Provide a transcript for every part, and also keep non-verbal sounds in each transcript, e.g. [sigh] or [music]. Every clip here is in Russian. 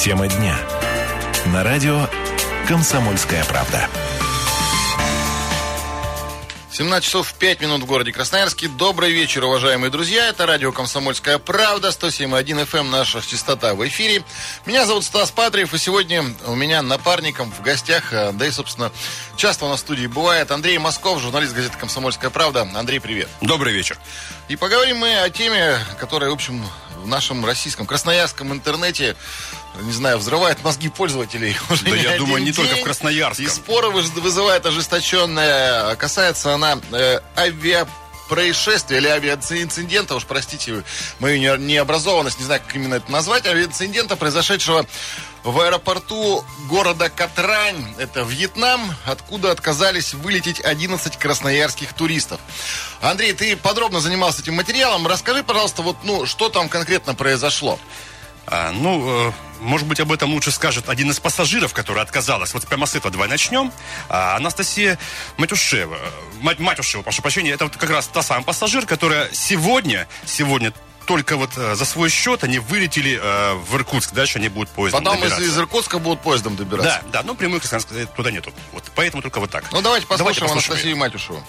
Тема дня. На радио «Комсомольская правда». 17 часов 5 минут в городе Красноярске. Добрый вечер, уважаемые друзья. Это радио «Комсомольская правда», 107.1 FM, эм, наша частота в эфире. Меня зовут Стас Патриев, и сегодня у меня напарником в гостях, э, да и, собственно, часто у нас в студии бывает, Андрей Москов, журналист газеты «Комсомольская правда». Андрей, привет. Добрый вечер. И поговорим мы о теме, которая, в общем, в нашем российском, красноярском интернете не знаю, взрывает мозги пользователей [laughs] уже Да, я думаю, не день. только в Красноярске. И споры вызывает ожесточенная. Касается она э, авиа происшествия или авиаинцидента, уж простите мою необразованность, не знаю, как именно это назвать, авиаинцидента, произошедшего в аэропорту города Катрань, это Вьетнам, откуда отказались вылететь 11 красноярских туристов. Андрей, ты подробно занимался этим материалом. Расскажи, пожалуйста, вот, ну, что там конкретно произошло? А, ну, э, может быть, об этом лучше скажет один из пассажиров, который отказалась. Вот прямо с этого давай начнем. А, Анастасия Матюшева. Мать, Матюшева, прошу прощения. Это вот как раз та самая пассажир, которая сегодня, сегодня только вот э, за свой счет они вылетели э, в Иркутск. Дальше они будут поездом Потом добираться. из, из Иркутска будут поездом добираться. Да, да, но прямых туда нету. Вот поэтому только вот так. Ну, давайте послушаем, давайте послушаем Анастасию Матюшеву.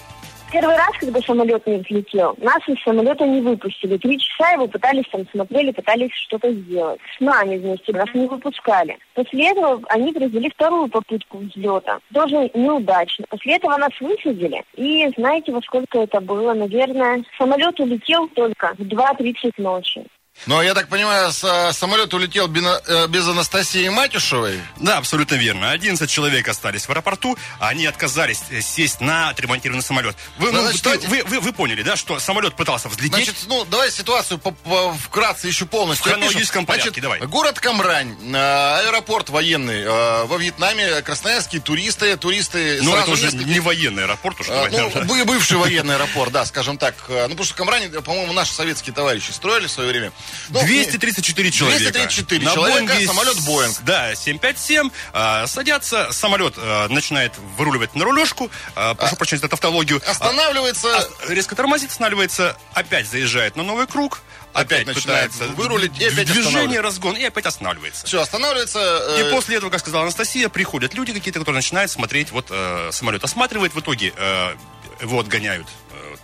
Первый раз, когда самолет не взлетел, нас из самолета не выпустили. Три часа его пытались там смотрели, пытались что-то сделать. С нами вместе нас не выпускали. После этого они произвели вторую попытку взлета. Тоже неудачно. После этого нас высадили. И знаете, во сколько это было? Наверное, самолет улетел только в 2.30 ночи. Но я так понимаю, с, самолет улетел э, без Анастасии Матюшевой? Да, абсолютно верно. 11 человек остались в аэропорту, а они отказались э, сесть на отремонтированный самолет. Вы, ну, значит, вы, вы, вы, вы поняли, да, что самолет пытался взлететь? Значит, ну, давай ситуацию по, по, вкратце еще полностью. В хронологическом порядке, значит, давай. Город Камрань, э, аэропорт военный во Вьетнаме, красноярские туристы, туристы... Ну, это уже несколько... не военный аэропорт уже. А, ну, бывший военный аэропорт, да, скажем так. Ну, потому что Камрань, по-моему, наши советские товарищи строили в свое время. Ну, 234 человека. 234 на человека, Боинге, самолет Боинг. Да, 757. Э, садятся, самолет э, начинает выруливать на рулежку. Э, прошу а, прощения за тавтологию. Останавливается. А, резко тормозит, останавливается, опять заезжает на новый круг. Опять, опять начинается вырулить, и опять движение, разгон, и опять останавливается. Все, останавливается. Э... И после этого, как сказала Анастасия, приходят люди какие-то, которые начинают смотреть, вот э, самолет осматривает, в итоге э, его отгоняют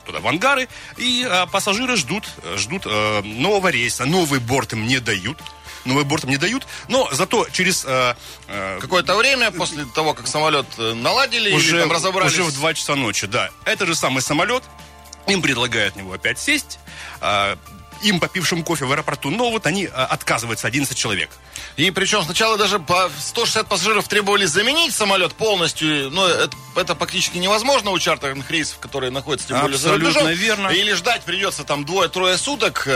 туда, в ангары, и а, пассажиры ждут, ждут а, нового рейса, новый борт им не дают. Новый борт им не дают, но зато через... Э, э, Какое-то время после того, как самолет наладили уже, или там разобрались? Уже в 2 часа ночи, да. Это же самый самолет, им предлагают него опять сесть, э, им попившим кофе в аэропорту, но вот они а, отказываются, 11 человек. И причем сначала даже по 160 пассажиров требовали заменить самолет полностью, но это, это практически невозможно у чартерных рейсов, которые находятся тем более Абсолютно за рубежом. верно. Или ждать придется там двое-трое суток.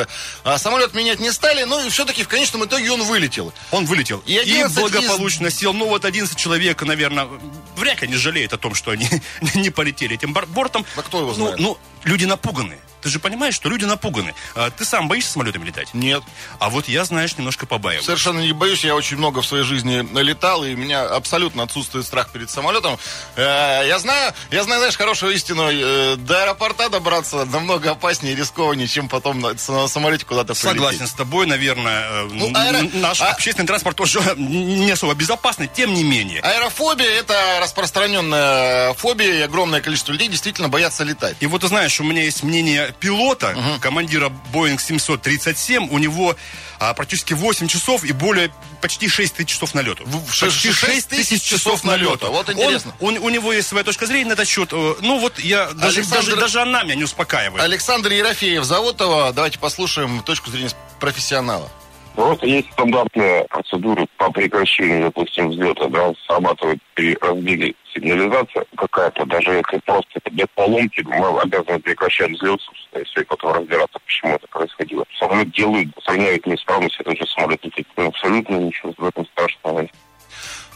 А самолет менять не стали, ну и все-таки в конечном итоге он вылетел. Он вылетел. И, и благополучно из... сел. Ну вот 11 человек, наверное, вряд ли не жалеют о том, что они [laughs] не полетели этим бортом. А кто его ну, знает? Ну, ну люди напуганы. Ты же понимаешь, что люди напуганы. А, ты сам боишься самолетами летать? Нет. А вот я, знаешь, немножко побаиваюсь. Совершенно не боюсь. Я очень много в своей жизни летал, и у меня абсолютно отсутствует страх перед самолетом. Э, я знаю, я знаю, знаешь, хорошую истину. Э, до аэропорта добраться намного опаснее и рискованнее, чем потом на, самолете куда-то прилететь. Согласен с тобой, наверное. Э, ну, аэро... Наш а... общественный транспорт тоже [laughs] не особо безопасный, тем не менее. Аэрофобия – это распространенная фобия, и огромное количество людей действительно боятся летать. И вот ты знаешь, у меня есть мнение пилота, угу. командира Boeing 737, у него а, практически 8 часов и более почти 6 тысяч часов налету. Почти 6 тысяч часов налета. Вот интересно. Он, он, у него есть своя точка зрения на этот счет. Э, ну вот я даже, Александр... даже, даже она меня не успокаивает. Александр Ерофеев зовут его. Давайте послушаем точку зрения профессионала. Просто есть стандартная процедура по прекращению, допустим, взлета, да, срабатывает при разбеге сигнализация какая-то, даже если просто без поломки, мы обязаны прекращать взлет, если потом разбираться, почему это происходило. Самолет делают, устраняют неисправность, это же самолет летит. Абсолютно ничего в этом страшного нет.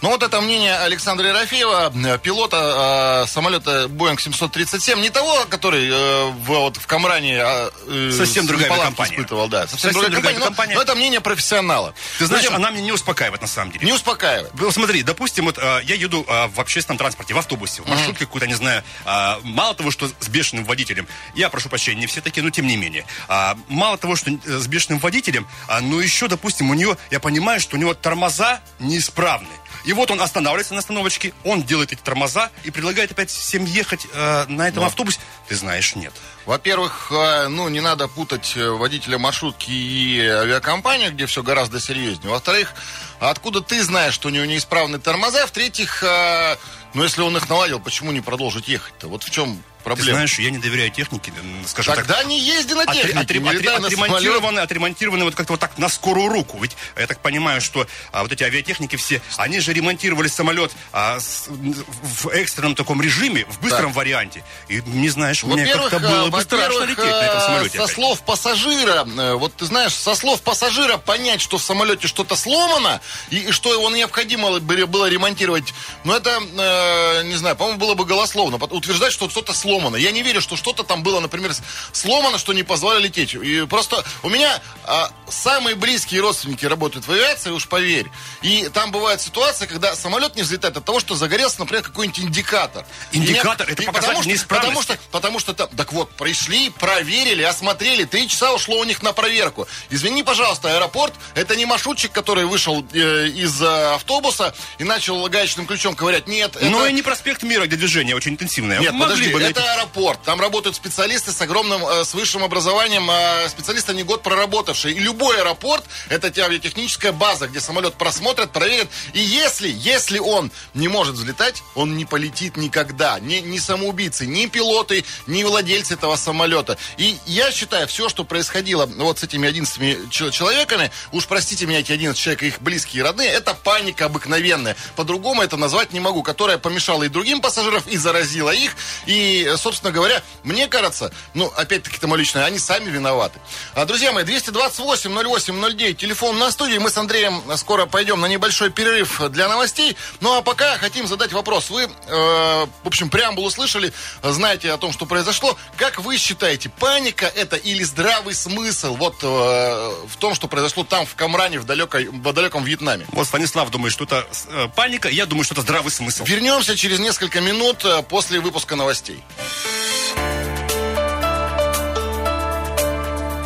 Ну вот это мнение Александра Ерофеева, э, пилота э, самолета Boeing 737, не того, который э, в, вот, в Камране э, э, Совсем другая компания. испытывал, да. Совсем, Совсем другая, другая компания, но- компания. Но, это мнение профессионала. Ты знаешь, Друзья, она меня не успокаивает на самом деле. не успокаивает. Смотри, допустим, вот а, я еду а, в общественном транспорте, в автобусе, в маршрутке какой-то, не знаю, а, мало того, что с бешеным водителем, я прошу прощения, не все такие, но тем не менее, а, мало того, что э, с бешеным водителем, а, но еще, допустим, у нее, я понимаю, что у него тормоза неисправны. И вот он останавливается на остановочке, он делает эти тормоза и предлагает опять всем ехать э, на этом автобусе. Ты знаешь, нет. Во-первых, э, ну, не надо путать э, водителя маршрутки и авиакомпанию, где все гораздо серьезнее. Во-вторых, откуда ты знаешь, что у него неисправны тормоза? В-третьих, э, ну, если он их наладил, почему не продолжить ехать-то? Вот в чем Ты проблема? знаешь, я не доверяю технике, скажем так. Тогда не езди на Отре- технике, отре- отре- самолете. отремонтированы, отремонтированы вот как-то вот так на скорую руку. Ведь я так понимаю, что а, вот эти авиатехники все, они же ремонтировали самолет а, с- в экстренном таком режиме, в быстром Так. варианте. И не знаешь, мне как-то было э, бы страшно во-первых, лететь на этом э, самолете. Со опять. слов пассажира, э, вот ты знаешь, со слов пассажира понять, что в самолете что-то сломано, и, и что его необходимо было ремонтировать, ну это, э, не знаю, по-моему, было бы голословно. Утверждать, что что-то сломано. Я не верю, что что-то там было, например, сломано, что не позволили лететь. И просто у меня а, самые близкие родственники работают в авиации, уж поверь. И там бывает ситуация, когда самолет не взлетает от того, что загорелся, например, какой-нибудь индикатор. Индикатор И это и потому что, потому что Потому что там, так вот, пришли, проверили, осмотрели, три часа ушло у них на проверку. Извини, пожалуйста, аэропорт, это не маршрутчик, который вышел э, из э, автобуса и начал гаечным ключом ковырять. Нет, это... Но и не проспект Мира, где движение очень интенсивное. Нет, Могли подожди, бы это аэропорт. Там работают специалисты с огромным, э, с высшим образованием, э, специалисты не год проработавшие. И любой аэропорт, это те- авиатехническая база, где самолет просмотрят, проверят. И если, если он не может взлетать, он не полетит никогда. Ни, ни самоубийцы, ни пилоты, ни владельцы этого самолета. И я считаю, все, что происходило вот с этими 11 чел- человеками, уж простите меня, эти 11 человек, их близкие и родные, это паника обыкновенная. По-другому это назвать не могу, которая помешала и другим пассажирам, и заразила их. И, собственно говоря, мне кажется, ну, опять-таки, это мое личное, они сами виноваты. А, друзья мои, 228-08-09, телефон на студии. Мы с Андреем скоро пойдем на небольшой перерыв для новостей. Ну, а пока хотим задать вопрос. Вы, э, в общем, преамбулу слышали, знаете о том, что произошло. Как вы считаете, паника это или здравый смысл вот э, в том, что произошло там, в Камране, в, далекой, в далеком Вьетнаме? Вот Станислав думает, что это э, паника, я думаю, что это здравый смысл. Вернемся через несколько минут э, после выпуска новостей.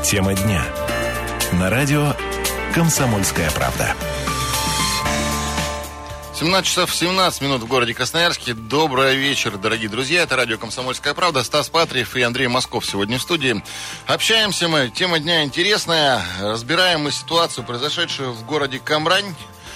Тема дня. На радио «Комсомольская правда». 17 часов 17 минут в городе Красноярске. Добрый вечер, дорогие друзья. Это радио «Комсомольская правда». Стас Патриев и Андрей Москов сегодня в студии. Общаемся мы. Тема дня интересная. Разбираем мы ситуацию, произошедшую в городе Камрань.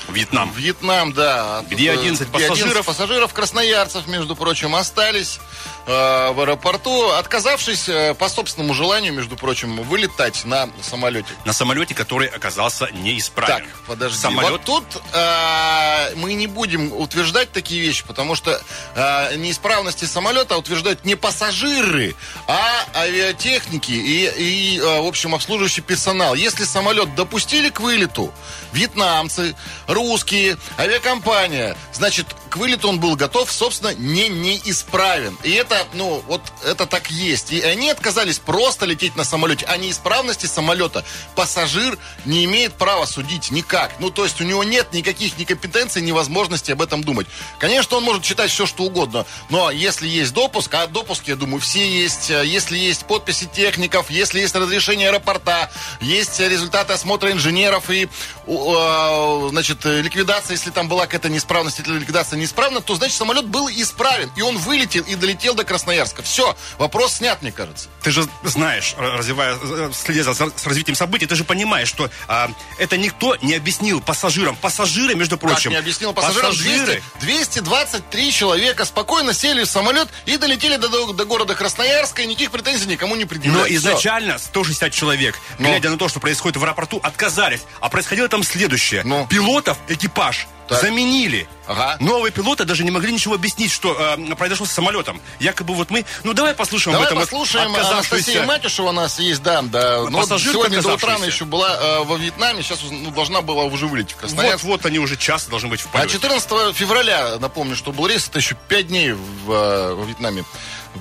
Вьетнам. Вьетнам, да. Где 11 пассажиров. пассажиров, красноярцев, между прочим, остались э, в аэропорту, отказавшись э, по собственному желанию, между прочим, вылетать на самолете. На самолете, который оказался неисправен. Так, подожди. Самолет Вот тут э, мы не будем утверждать такие вещи, потому что э, неисправности самолета утверждают не пассажиры, а авиатехники и, и э, в общем, обслуживающий персонал. Если самолет допустили к вылету, вьетнамцы, русские, авиакомпания, значит, к вылету он был готов, собственно, не неисправен. И это, ну, вот это так есть. И они отказались просто лететь на самолете. О неисправности самолета пассажир не имеет права судить никак. Ну, то есть у него нет никаких ни компетенций, ни возможности об этом думать. Конечно, он может читать все, что угодно, но если есть допуск, а допуск, я думаю, все есть, э, если есть подписи техников, если есть разрешение аэропорта, есть результаты осмотра инженеров и, э, значит, э, ликвидация, если там была какая-то неисправность, или ликвидация неисправна, то, значит, самолет был исправен, и он вылетел и долетел до Красноярска. Все, вопрос снят, мне кажется. Ты же знаешь, р- развивая, э, следя за, с развитием событий, ты же понимаешь, что а, это никто не объяснил пассажирам. Пассажиры, между Как прочим. не объяснил пассажирам, 200, 223 человека спокойно сели в самолет и долетели до, до- до города Красноярска, и никаких претензий никому не Но предъявляют. Всё. изначально 160 человек, Но. глядя на то, что происходит в аэропорту, отказались. А происходило там следующее. Но. Пилотов экипаж Так. заменили. Ага. Новые пилоты даже не могли ничего объяснить, что э, произошло с самолетом. Якобы вот мы... Ну, давай послушаем Давай об этом. послушаем. отказавшуюся- Анастасия Матюшева у нас есть, да. да. Ну, вот Пассажирка, сегодня до утра она еще была э, во Вьетнаме, сейчас ну, должна была уже вылететь в Красноярск. Вот-вот они уже час должны быть в А полете. 14 февраля, напомню, что был рейс, это еще 5 дней в, э, во Вьетнаме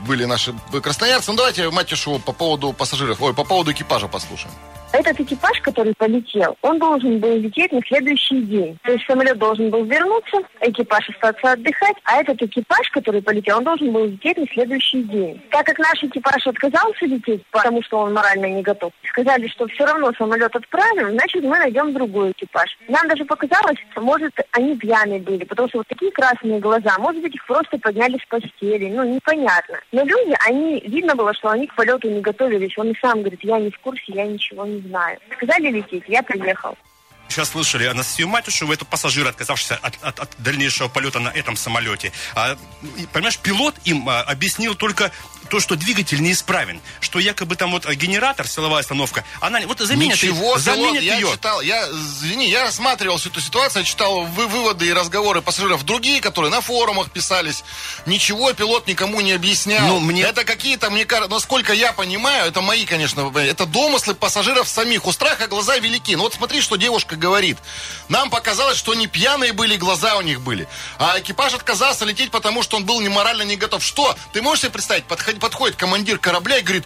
были наши красноярцы. Ну, давайте Матюшеву по поводу пассажиров, ой, по поводу экипажа послушаем. Этот экипаж, который полетел, он должен был лететь на следующий день. То есть самолет должен был вернуться, экипаж остаться отдыхать, а этот экипаж, который полетел, он должен был лететь на следующий день. Так как наш экипаж отказался лететь, потому что он морально не готов, сказали, что все равно самолет отправим, значит мы найдем другой экипаж. Нам даже показалось, что, может, они пьяные были, потому что вот такие красные глаза, может быть, их просто подняли с постели, ну, непонятно. Но люди, они, видно было, что они к полету не готовились. Он и сам говорит, я не в курсе, я ничего не знаю. Сказали лететь, я приехал. Сейчас слышали Анастасию Матюшеву, это пассажир, отказавшийся от, от- от дальнейшего полета на этом самолете. А, понимаешь, пилот им а, объяснил только то, что двигатель неисправен, что якобы там вот а, генератор, силовая остановка, она вот заменят, Ничего, ее, пилот, заменят я ее. читал, я, извини, я рассматривал всю эту ситуацию, я читал вы, выводы и разговоры пассажиров другие, которые на форумах писались. Ничего пилот никому не объяснял. Ну, мне- Это какие-то, мне кажется, насколько я понимаю, это мои, конечно, это домыслы пассажиров самих. У страха глаза велики. Ну вот смотри, что девушка говорит. Нам показалось, что они пьяные были, глаза у них были. А экипаж отказался лететь, потому что он был не морально не готов. Что? Ты можешь себе представить, подходит, подходит командир корабля и говорит,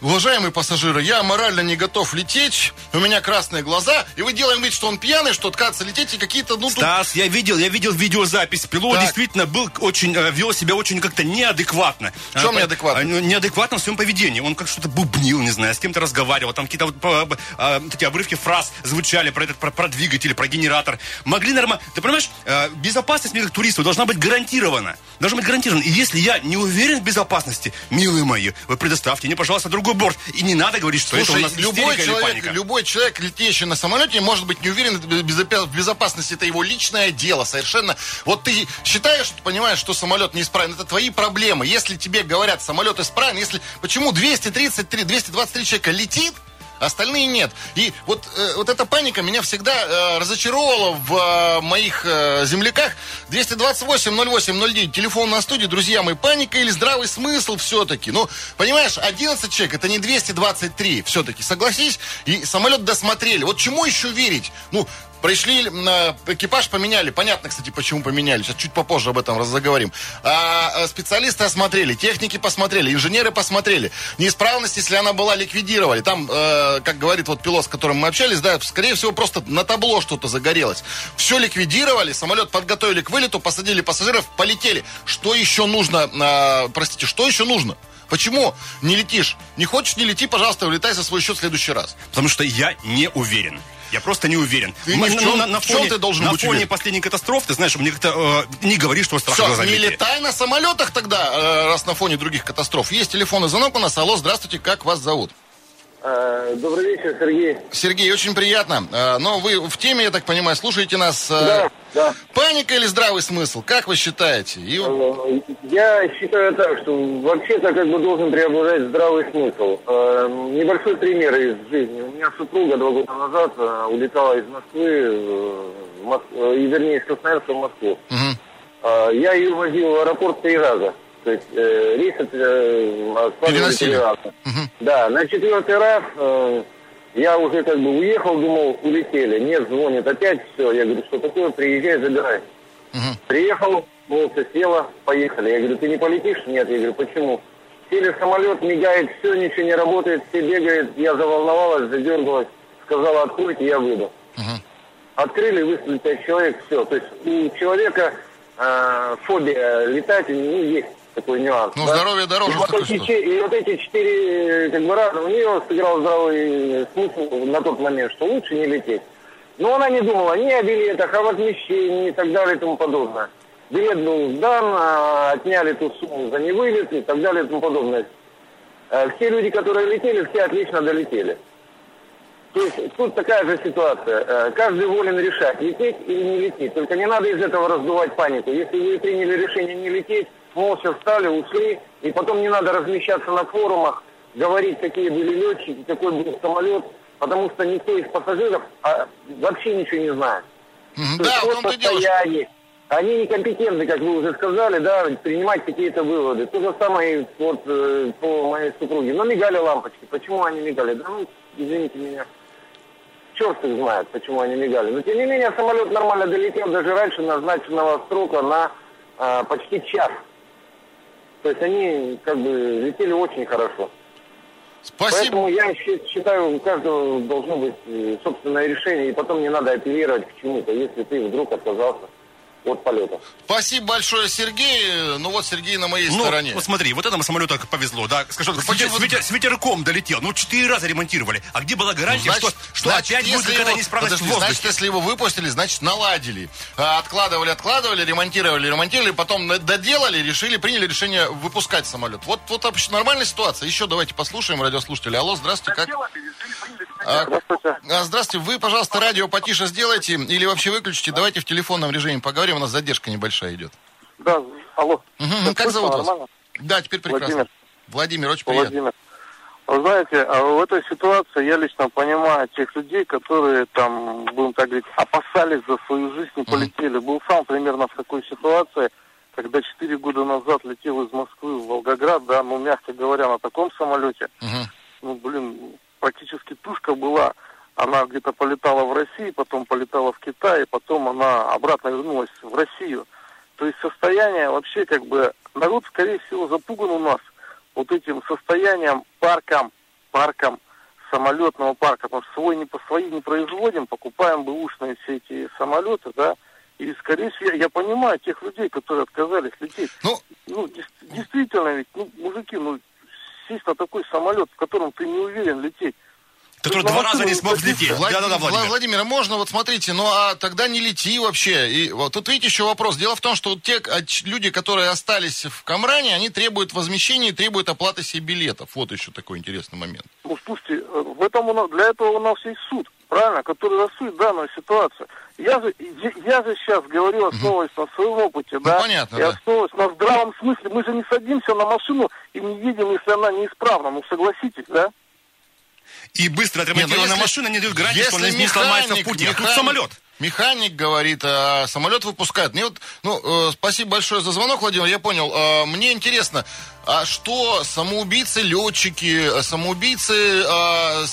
Уважаемые пассажиры, я морально не готов лететь, у меня красные глаза, и вы делаем вид, что он пьяный, что отказывается лететь, и какие-то, ну, тут... Стас, я видел, я видел видеозапись. Пилот Так. действительно был очень, э, вел себя очень как-то неадекватно. В чем А, неадекватно? а, ну, Неадекватно в своем поведении. Он как что-то бубнил, не знаю, с кем-то разговаривал. Там какие-то вот, по- а, такие обрывки фраз звучали про этот, про, про двигатель, про генератор. Могли нормально... Ты понимаешь, э, безопасность мне как туристу должна быть гарантирована. Должна быть гарантирована. И если я не уверен в безопасности, милые мои, вы предоставьте мне, пожалуйста, другой борт. И не надо говорить, что это Слушай, у нас любой человек, любой человек, летящий на самолете, может быть не уверен в безопасности. Это его личное дело, совершенно. Вот ты считаешь, понимаешь, что самолет неисправен, это твои проблемы. Если тебе говорят, самолет исправен, если... Почему 233, 223 человека летит, Остальные нет. И вот, э, вот эта паника меня всегда э, разочаровывала в э, моих э, земляках. 228-08-09, телефон на студии, друзья мои, паника или здравый смысл все-таки. Ну, понимаешь, 11 человек, это не 223 все-таки, согласись. И самолет досмотрели. Вот чему еще верить? Ну, Пришли, экипаж поменяли. Понятно, кстати, почему поменяли. Сейчас чуть попозже об этом раз заговорим. А, э, специалисты осмотрели, техники посмотрели, инженеры посмотрели. Неисправность, если она была, ликвидировали. Там, э, как говорит вот пилот, с которым мы общались, да, скорее всего, просто на табло что-то загорелось. Все ликвидировали, самолет подготовили к вылету, посадили пассажиров, полетели. Что еще нужно, э, простите, что еще нужно? Почему не летишь? Не хочешь, не лети, пожалуйста, улетай за свой счет в следующий раз. Потому что я не уверен. Я просто не уверен. Ты в Ну, чем- на, на в чем фоне, ты должен на быть фоне уверен? последней катастрофы, ты знаешь, мне как-то э, не говори, что страх Все, не летай на самолетах тогда, э, раз на фоне других катастроф. Есть телефонный звонок у нас. Алло, здравствуйте, как вас зовут? Э, Добрый вечер, Сергей. Сергей, очень приятно. Э, Но вы в теме, я так понимаю, слушаете нас. э, Да, да. Паника или здравый смысл? Как вы считаете? И- Э, Я считаю так, что вообще-то как бы должен преобладать здравый смысл. Э, Небольшой пример из жизни. У меня супруга два года назад э, улетала из Москвы, Мос- и, вернее, из Красноярска в Москву. Э, Я ее возил в аэропорт три раза. То есть э, рейс э, откладывали Переносили. три раза. Да, на четвертый раз я уже как бы уехал, думал, улетели. Нет, звонит опять, все. Я говорю, что такое, приезжай, забирай. Приехал, молча села, поехали. Я говорю, ты не полетишь? Нет. Я говорю, почему? Сели в самолет, мигает, все, ничего не работает, все бегает. Я заволновалась, задергалась, сказала, откройте, я выйду. Открыли, выставили пять человек, все. То есть у человека э, фобия летать, ну, есть такой нюанс. Ну, да? здоровье дороже И вот, эти, и вот эти четыре как бы раза, у нее сыграл здравый смысл на тот момент, что лучше не лететь. Но она не думала ни о билетах, о возмещении и так далее и тому подобное. Билет был сдан, а, отняли ту сумму за невылет и так далее и тому подобное. Э, Все люди, которые летели, все отлично долетели. То есть тут такая же ситуация. Каждый волен решать, лететь или не лететь. Только не надо из этого раздувать панику. Если вы приняли решение не лететь, молча встали, ушли, и потом не надо размещаться на форумах, говорить, какие были летчики, какой был самолет, потому что никто из пассажиров а, вообще ничего не знает. Мгм, То да, есть в по том-то и дело. Они некомпетентны, как вы уже сказали, да, принимать какие-то выводы. То же самое вот э, по моей супруге. Но мигали лампочки. Почему они мигали? Да ну, извините меня. Черт их знает, почему они мигали. Но тем не менее самолет нормально долетел даже раньше назначенного срока на а, почти час. То есть они как бы летели очень хорошо. Спасибо. Поэтому я считаю, у каждого должно быть э, собственное решение, и потом не надо апеллировать к чему-то, если ты вдруг отказался от полета. Спасибо большое, Сергей. Ну вот Сергей на моей Ну, стороне. вот смотри, вот этому самолету как повезло, да? Скажу, Ну, с, ветер- почему- с ветер- с ветерком долетел. Ну, четыре раза ремонтировали. А где была гарантия, Значит, что, что значит, опять будет если какая-то неисправность подожди, в воздухе? Значит, если его выпустили, значит, наладили. А, Откладывали, откладывали, ремонтировали, ремонтировали, потом доделали, решили, приняли решение выпускать самолет. Вот, вот вообще нормальная ситуация. Еще давайте послушаем радиослушателя. Алло, здравствуйте, как? А, Здравствуйте. а, Здравствуйте, вы, пожалуйста, радио потише сделайте или вообще выключите. Давайте в телефонном режиме поговорим, у нас задержка небольшая идет. Да, алло. Всё Как зовут вас? нормально? Да, теперь прекрасно. Владимир. Владимир, очень приятно. Владимир. Вы знаете, а в этой ситуации я лично понимаю тех людей, которые там, будем так говорить, опасались за свою жизнь и полетели. Был сам примерно в такой ситуации, когда четыре года назад летел из Москвы в Волгоград, да, ну, мягко говоря, на таком самолете. Мгм. Ну, блин, практически тушка была. Она где-то полетала в России, потом полетала в Китай, потом она обратно вернулась в Россию. То есть состояние вообще как бы... Народ, скорее всего, запуган у нас вот этим состоянием парком, парком самолетного парка, потому что свой не по свои не производим, покупаем бэушные все эти самолеты, да, и, скорее всего, я, я понимаю тех людей, которые отказались лететь. Ну, Ну, действительно ведь, ну, мужики, ну, сесть на такой самолет, в котором ты не уверен лететь. Который два раза не смог взлететь. Влад- Да-да-да, Вла- Владимир. Владимир, а можно вот смотрите, ну а тогда не лети вообще. И вот тут видите еще вопрос. Дело в том, что вот те а, люди, которые остались в Камране, они требуют возмещения и требуют оплаты себе билетов. Вот еще такой интересный момент. Ну, слушайте, э, в этом у нас, для этого у нас есть суд, правильно, который рассудит данную ситуацию. Я же, я, же сейчас говорю, основываясь на своем опыте, да, Ну, понятно, и да. основываясь на здравом смысле. Мы же не садимся на машину и не едем, если она неисправна, ну, согласитесь, да? И быстро ну, отремонтированная если- машина не дает гарантии, что она не сломается в механик- пути. А тут механик- самолет. Механик говорит, а самолет выпускают. Мне вот, ну, э, спасибо большое за звонок, Владимир, я понял. Э, мне интересно, а что самоубийцы летчики, э, самоубийцы э,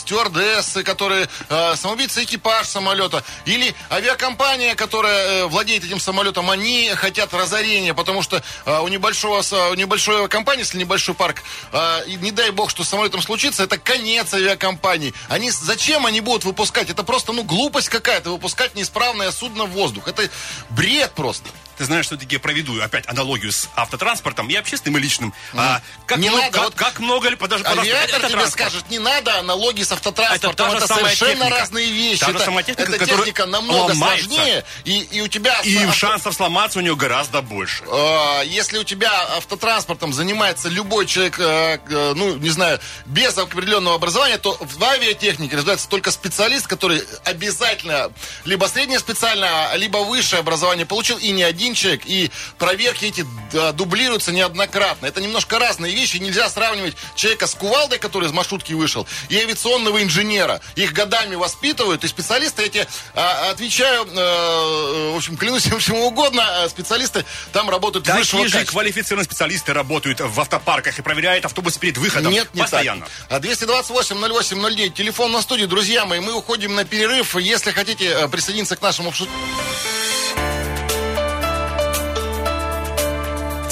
которые э, самоубийцы экипаж самолета, или авиакомпания, которая владеет этим самолетом, они хотят разорения, потому что у небольшого у небольшой авиакомпании, если небольшой парк, э, не дай бог, что с самолетом случится, это конец авиакомпании. Они зачем они будут выпускать? Это просто ну глупость какая-то выпускать неисправное судно в воздух. Это бред просто. Ты знаешь, все-таки я проведу опять аналогию с автотранспортом и общественным, и личным. А, как, Не много, надо, как, вот как много ли... Подожди, подожди, Авиатор это тебе транспорт. скажет, не надо аналогии с автотранспортом. Это Это, совершенно техника. разные вещи. Та это техника, эта техника намного ломается. сложнее. И, и у тебя... И авто- шансов сломаться у нее гораздо больше. Э, Если у тебя автотранспортом занимается любой человек, э, э, ну, не знаю, без определенного образования, то в авиатехнике разбирается только специалист, который обязательно либо среднее специальное, либо высшее образование получил, и не один человек, и проверки эти дублируются неоднократно. Это немножко разные вещи, нельзя сравнивать человека с кувалдой, который из маршрутки вышел, и авиационного инженера. Их годами воспитывают, и специалисты эти, а, отвечаю, э, в общем, клянусь [laughs] им чему угодно, а специалисты там работают высшего Такие же качества. квалифицированные специалисты работают в автопарках и проверяют автобусы перед выходом. Нет, не Постоянно. так. А 228 08 09, телефон на студии, друзья мои, мы уходим на перерыв. Если хотите э, присоединиться к нашему обсуждению...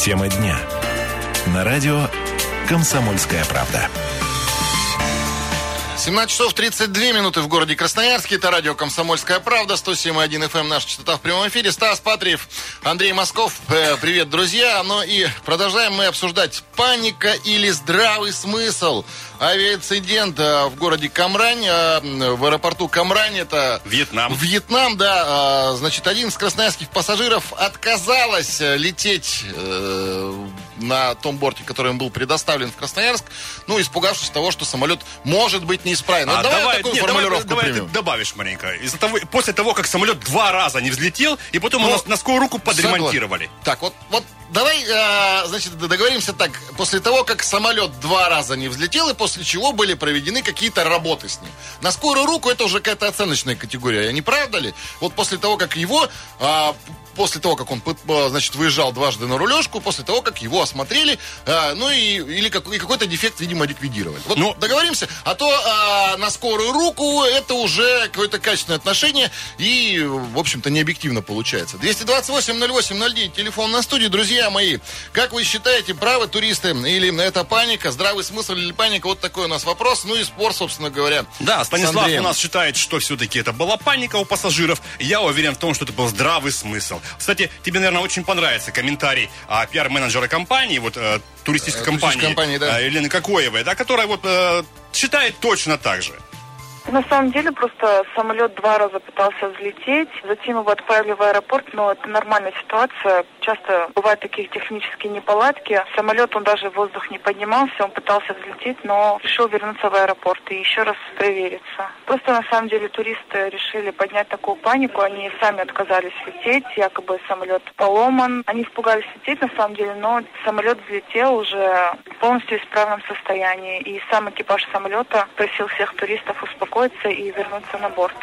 Тема дня. На радио «Комсомольская правда». 17 часов 32 минуты в городе Красноярске. Это радио «Комсомольская правда». 107.1 FM, наша частота в прямом эфире. Стас Патриев, Андрей Москов. Э, Привет, друзья. Ну и продолжаем мы обсуждать паника или здравый смысл. Авиаинцидент э, в городе Камрань, э, в аэропорту Камрань, это... Вьетнам. Вьетнам, да. Значит, один из красноярских пассажиров отказалась лететь на том борте, который им был предоставлен в Красноярск, ну, испугавшись того, что самолет может быть неисправен. Вот А, давай, давай, такую нет, формулировку давай давай ты добавишь маленько. Из-за того, после того, как самолет два раза не взлетел, и потом Ну, у нас на скорую руку подремонтировали. Согласен. Так, вот, вот давай, э, значит, договоримся так. После того, как самолет два раза не взлетел, и после чего были проведены какие-то работы с ним. На скорую руку это уже какая-то оценочная категория, не правда ли? Вот после того, как его... а, После того, как он, пы- значит, выезжал дважды на рулежку, после того, как его осмотрели, а, ну и или какой- какой-то дефект, видимо, ликвидировали. Вот Ну- договоримся, а то а, на скорую руку это уже какое-то качественное отношение и, в общем-то, не объективно получается. 228-08-09, телефон на студии. Друзья мои, как вы считаете, правы туристы или это паника, здравый смысл или паника? Вот такой у нас вопрос. Ну и спор, собственно говоря. Да, Станислав у нас считает, что все-таки это была паника у пассажиров. Я уверен в том, что это был здравый смысл. Кстати, тебе, наверное, очень понравится комментарий а, пиар-менеджера компании, вот э, туристической компании, компании, да. э, Елены Кокоевой, да, которая вот э, считает точно так же. На самом деле просто самолет два раза пытался взлететь, затем его отправили в аэропорт, но это нормальная ситуация. Часто бывают такие технические неполадки. Самолет, он даже в воздух не поднимался, он пытался взлететь, но решил вернуться в аэропорт и еще раз провериться. Просто на самом деле туристы решили поднять такую панику, они сами отказались лететь, якобы самолет поломан. Они испугались лететь на самом деле, но самолет взлетел уже в полностью исправном состоянии. И сам экипаж самолета просил всех туристов успокоиться и вернуться на борт.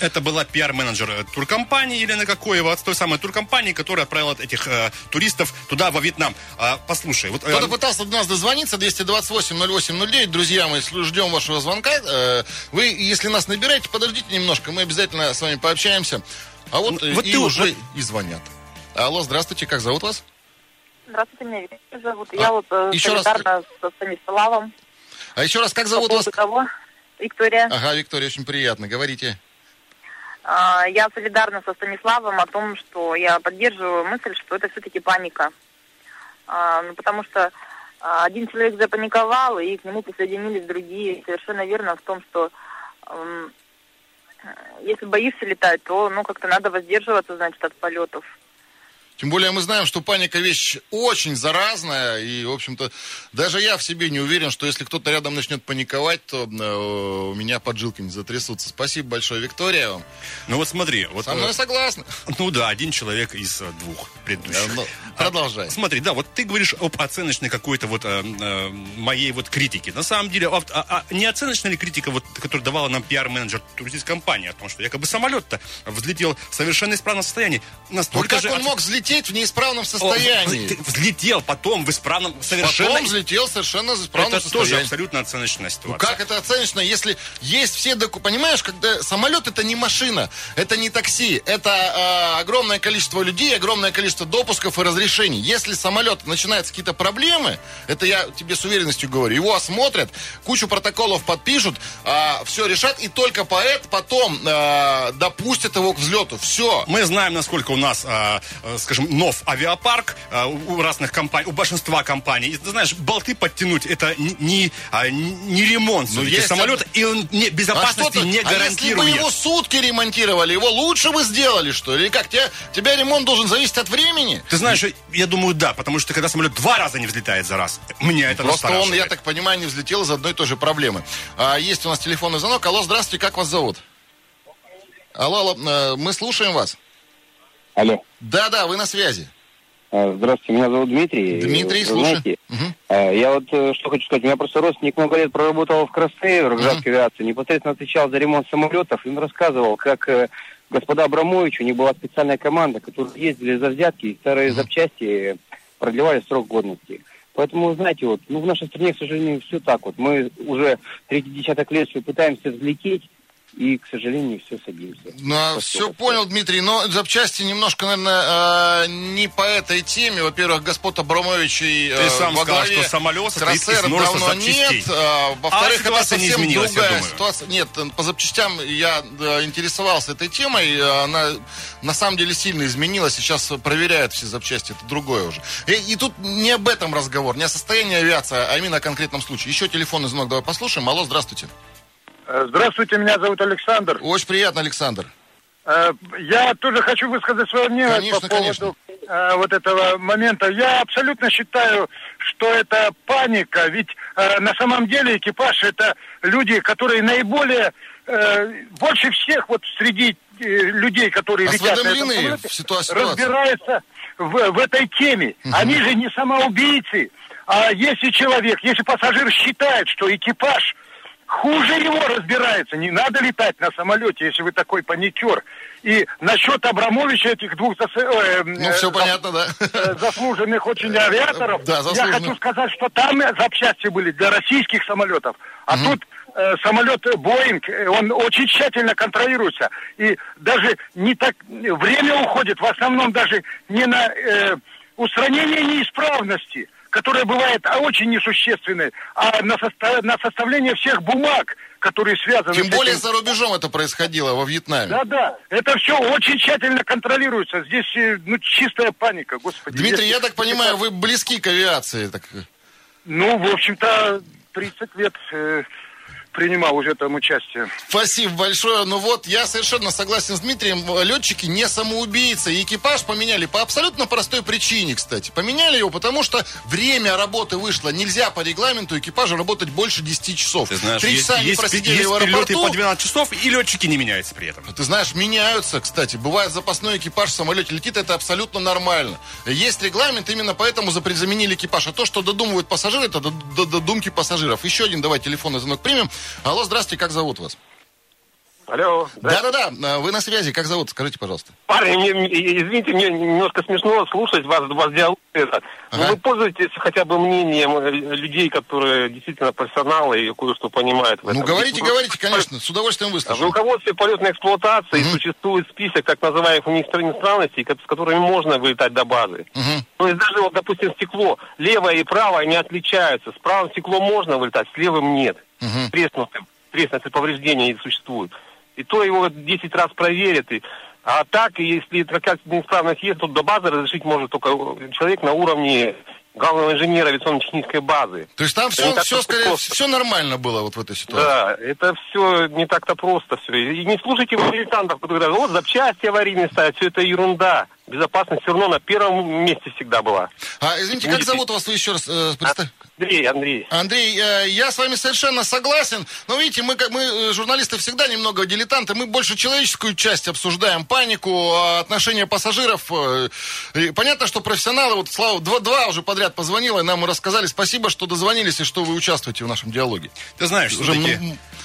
Это была пиар-менеджер э, туркомпании Елена Кокоева, от той самой туркомпании, которая отправила этих э, туристов туда, во Вьетнам. А, послушай, вот... э, Кто-то пытался до нас дозвониться, 228-08-09. Друзья мы ждем вашего звонка. Э, Вы, если нас набираете, подождите немножко, мы обязательно с вами пообщаемся. А вот, Ну, э, вот и ты вот- уже и звонят. Алло, здравствуйте, как зовут вас? Здравствуйте, меня Виктория зовут. А, Я вот э, еще раз- солидарна со Станиславом. А еще раз, как По зовут вас? поводу того, Виктория, Ага, Виктория, очень приятно. Говорите. а, я солидарна со Станиславом о том, что я поддерживаю мысль, что это все-таки паника. А, ну, потому что а, один человек запаниковал, и к нему присоединились другие. Совершенно верно в том, что если боишься летать, то ну как-то надо воздерживаться, значит, от полетов. Тем более мы знаем, что паника вещь очень заразная, и, в общем-то, даже я в себе не уверен, что если кто-то рядом начнет паниковать, то э, у меня поджилки не затрясутся. Спасибо большое, Виктория. вам. Ну вот смотри, вот... Со мной э, согласна. [laughs] Ну да, один человек из э, двух предыдущих. Ну, А, продолжай. смотри, да, вот ты говоришь об оценочной какой-то вот э, э, моей вот критике. На самом деле, а, а- а не оценочная ли критика, вот, которую давала нам пиар-менеджер туристической компании, о том, что якобы самолет-то взлетел в совершенно исправном состоянии. Настолько как же... он от- мог взлететь в неисправном состоянии? взлет- Взлетел потом в исправном совершенно... Потом взлетел совершенно в исправном Это тоже состоянии. абсолютно оценочная Ну ситуация. как это оценочно, если есть все документы? Понимаешь, когда самолет это не машина, это не такси, это э, огромное количество людей, огромное количество допусков и разрешений. Если самолет начинаются какие-то проблемы, это я тебе с уверенностью говорю, его осмотрят, кучу протоколов подпишут, все решат, и только поэт потом э, допустят его к взлету. Все. Мы знаем, насколько у нас, а, а, скажем, нов авиапарк а, у разных компаний, у большинства компаний. И, ты знаешь, болты подтянуть это не, не, а, не ремонт Ну, все-таки есть самолета, и он не, А, безопасности что-то- не а если бы гарантирует. его сутки ремонтировали, его лучше бы сделали, что ли? Или как? Тебя, тебя ремонт должен зависеть от времени? Ты знаешь, я думаю, да, потому что когда самолет два раза не взлетает за раз, меня это Просто он, я так понимаю, не взлетел из одной и той же проблемы. А, есть у нас телефонный звонок. Алло, здравствуйте, как вас зовут? Алло, алло, э, мы слушаем вас. Алло. Да-да, вы на связи. А, Здравствуйте, меня зовут Дмитрий. Дмитрий, Вы слушаю. знаете, Мгм. а, я вот э, что хочу сказать. У меня просто родственник много лет проработал в Красное, в гражданской авиации, непосредственно отвечал за ремонт самолетов. И он рассказывал, как э, господа Абрамович, у них была специальная команда, которая ездили за взятки, и старые запчасти продлевали срок годности. Поэтому, знаете, вот, ну, в нашей стране, к сожалению, все так вот. Мы уже третий десяток лет все пытаемся взлететь, и, к сожалению, все садимся. Ну, а все понял, Дмитрий, но запчасти немножко, наверное, э, не по этой теме. Во-первых, господ Абрамович и Ты э, сам во сказал, главе что самолет множества давно запчастей. нет. а, Во-вторых, это ситуация не совсем я другая думаю. ситуация. Нет, э, по запчастям я э, интересовался этой темой. Она на самом деле сильно изменилась. Сейчас проверяют все запчасти. Это другое уже. И, и тут не об этом разговор, не о состоянии авиации, а именно о конкретном случае. Еще телефонный звонок давай послушаем. Алло, здравствуйте. Э, Здравствуйте, меня зовут Александр. Очень приятно, Александр. Э, Я тоже хочу высказать свое мнение Конечно, по поводу конечно. э, вот этого момента. Я абсолютно считаю, что это паника, ведь э, на самом деле экипаж это люди, которые наиболее э, больше всех вот среди э, людей, которые летят на этом самолете, в ситуации. разбираются в, в этой теме. Они же не самоубийцы. А если человек, если пассажир считает, что экипаж хуже его разбирается, не надо летать на самолете, если вы такой паникер. И насчет Абрамовича этих двух зас- э, Ну, э, все за- понятно, да. э, заслуженных очень авиаторов. да, Я хочу сказать, что там э, запчасти были для российских самолетов. А тут э, самолет Боинг, э, он очень тщательно контролируется. И даже не так время уходит, в основном даже не на э, устранение неисправности, которая бывает а, очень несущественной, а на, соста- на составление всех бумаг, которые связаны Тем более этим. за рубежом это происходило, во Вьетнаме. Да-да, это все очень тщательно контролируется. Здесь э, ну, чистая паника, господи. Дмитрий, Если- я так понимаю, вы близки к авиации. Так... Ну, в общем-то, 30 лет э, принимал уже там участие. Спасибо большое. Ну вот, я совершенно согласен с Дмитрием. Летчики не самоубийцы. И экипаж поменяли по абсолютно простой причине, кстати. Поменяли его, потому что время работы вышло. Нельзя по регламенту экипажу работать больше 10 часов. Ты знаешь, Три есть, часа они есть, просидели есть в аэропорту. по 12 часов, и летчики не меняются при этом. Ты знаешь, меняются, кстати. Бывает запасной экипаж в самолете летит, это абсолютно нормально. Есть регламент, именно поэтому заменили экипаж. А то, что додумывают пассажиры, это до- до- додумки пассажиров. Еще один, давай, телефонный звонок примем. Алло, здравствуйте, как зовут вас? Алло. Да-да-да, а, вы на связи, как зовут, скажите, пожалуйста. Парни, мне, извините, мне немножко смешно слушать вас, вас диалог это. Но Ага. вы пользуетесь хотя бы мнением э, людей, которые действительно профессионалы и кое-что понимают в этом. Ну, говорите, в- говорите, конечно, с удовольствием В выслушаю. руководстве полетной эксплуатации существует список так называемых неисправностей, с которыми можно вылетать до базы. Мгм. То есть даже, вот, допустим, стекло левое и правое не отличаются. С правым стеклом можно вылетать, с левым нет. Мгм. Треснутым. Треснутые повреждения не существуют. И то его 10 раз проверят. И, а так, если какая-то неисправность есть, то до базы разрешить может только человек на уровне главного инженера авиационно-технической базы. То есть там Это все, все, скорее, просто. все нормально было вот в этой ситуации. Да, это все не так-то просто все. И не слушайте вы дилетантов, которые говорят, вот запчасти аварийные ставят, все это ерунда. Безопасность все равно на первом месте всегда была. А, извините, как зовут вас вы еще раз? э, представь- Андрей, Андрей. Андрей, э, я с вами совершенно согласен. Но видите, мы, как мы, э, журналисты, всегда немного дилетанты. Мы больше человеческую часть обсуждаем, панику, а, отношения пассажиров. э, и понятно, что профессионалы, вот Слава, два, два уже подряд позвонила, и нам рассказали. Спасибо, что дозвонились и что вы участвуете в нашем диалоге. Ты знаешь, Уже,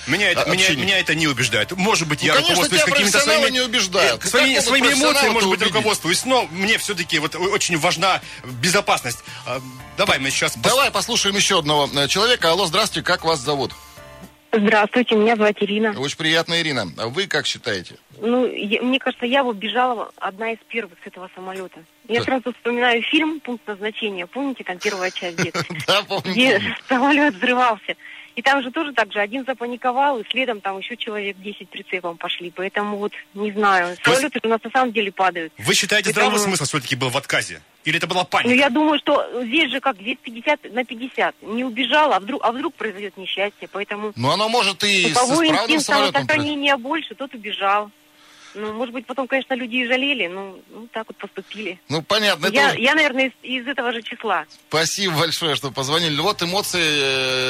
меня, это, меня, меня это не убеждает. Может быть, Ну, я конечно, руководствуюсь тебя какими-то своими... не убеждают. э, Своими, своими эмоциями, может быть, убедить? руководствуюсь. Но мне все-таки вот очень важна безопасность. А, Давай мы сейчас... Давай послушаем еще одного э, человека. Алло, здравствуйте, как вас зовут? Здравствуйте, меня зовут Ирина. Очень приятно, Ирина. А вы как считаете? Ну, я- мне кажется, я вот бежала одна из первых с этого самолета. Я Да. сразу вспоминаю фильм «Пункт назначения». Помните, там первая часть где [laughs] Да, помню, где самолет взрывался. И там же тоже так же один запаниковал, и следом там еще человек 10 прицепом пошли. Поэтому вот, не знаю, самолеты у нас на самом деле падают. Вы считаете, Поэтому- здравый смысл все-таки был в отказе? Или это была паника? Ну, я думаю, что здесь же как здесь 50 на 50. Не убежал, а вдруг, а вдруг произойдет несчастье. Поэтому Ну, оно может и у с кого исправным инстинкт самолетом самосохранения больше, тот убежал. Ну, может быть, потом, конечно, люди и жалели, но ну, так вот поступили. Ну, понятно. это Я, уже- я, наверное, из, из этого же числа. Спасибо большое, что позвонили. Вот эмоции.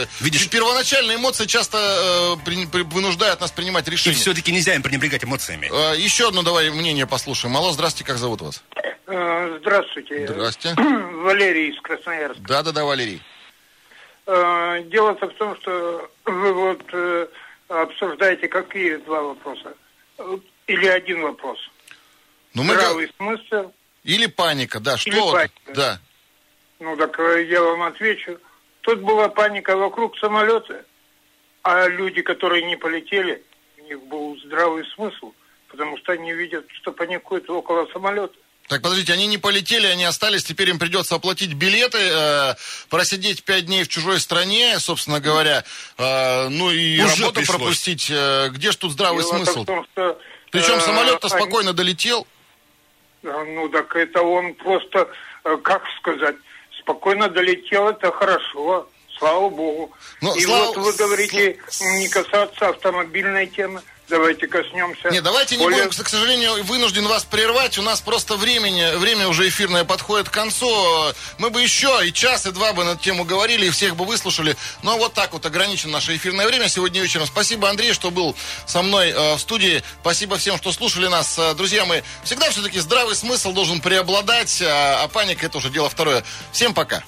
э, Видишь, первоначальные эмоции часто э, при- при- вынуждают нас принимать И решения. все-таки нельзя им пренебрегать эмоциями. Э, еще одно давай мнение послушаем. Алло, здравствуйте, как зовут вас? Э, Здравствуйте. Здрасте. [clears throat] Валерий из Красноярска. Да-да-да, Валерий. Э, Дело-то в том, что вы вот обсуждаете какие два вопроса? Или один вопрос? Ну, мы Здравый смысл. Или паника, да. Что Или вот? паника. Да. Ну, так э, я вам отвечу. Тут была паника вокруг самолета, а люди, которые не полетели, у них был здравый смысл, потому что они видят, что паникуют около самолета. Так, подождите, они не полетели, они остались, теперь им придется оплатить билеты, э, просидеть пять дней в чужой стране, собственно говоря, э, ну и Уже работу пришлось. пропустить. Э, где ж тут здравый Дело-то смысл? в том, что, Причем э, самолет-то спокойно долетел. А, Ну, так это он просто, э, как сказать, спокойно долетел, это хорошо, слава богу. Ну, И слава- вот вы говорите, не касаться автомобильной темы. Давайте коснемся... Не, давайте не более- будем, к сожалению, вынужден вас прервать. У нас просто времени, время уже эфирное подходит к концу. Мы бы еще и час, и два бы на эту тему говорили, и всех бы выслушали. Но вот так вот ограничено наше эфирное время сегодня вечером. Спасибо, Андрей, что был со мной э, в студии. Спасибо всем, что слушали нас. Э, Друзья мои, всегда все-таки здравый смысл должен преобладать, а, а паника это уже дело второе. Всем пока.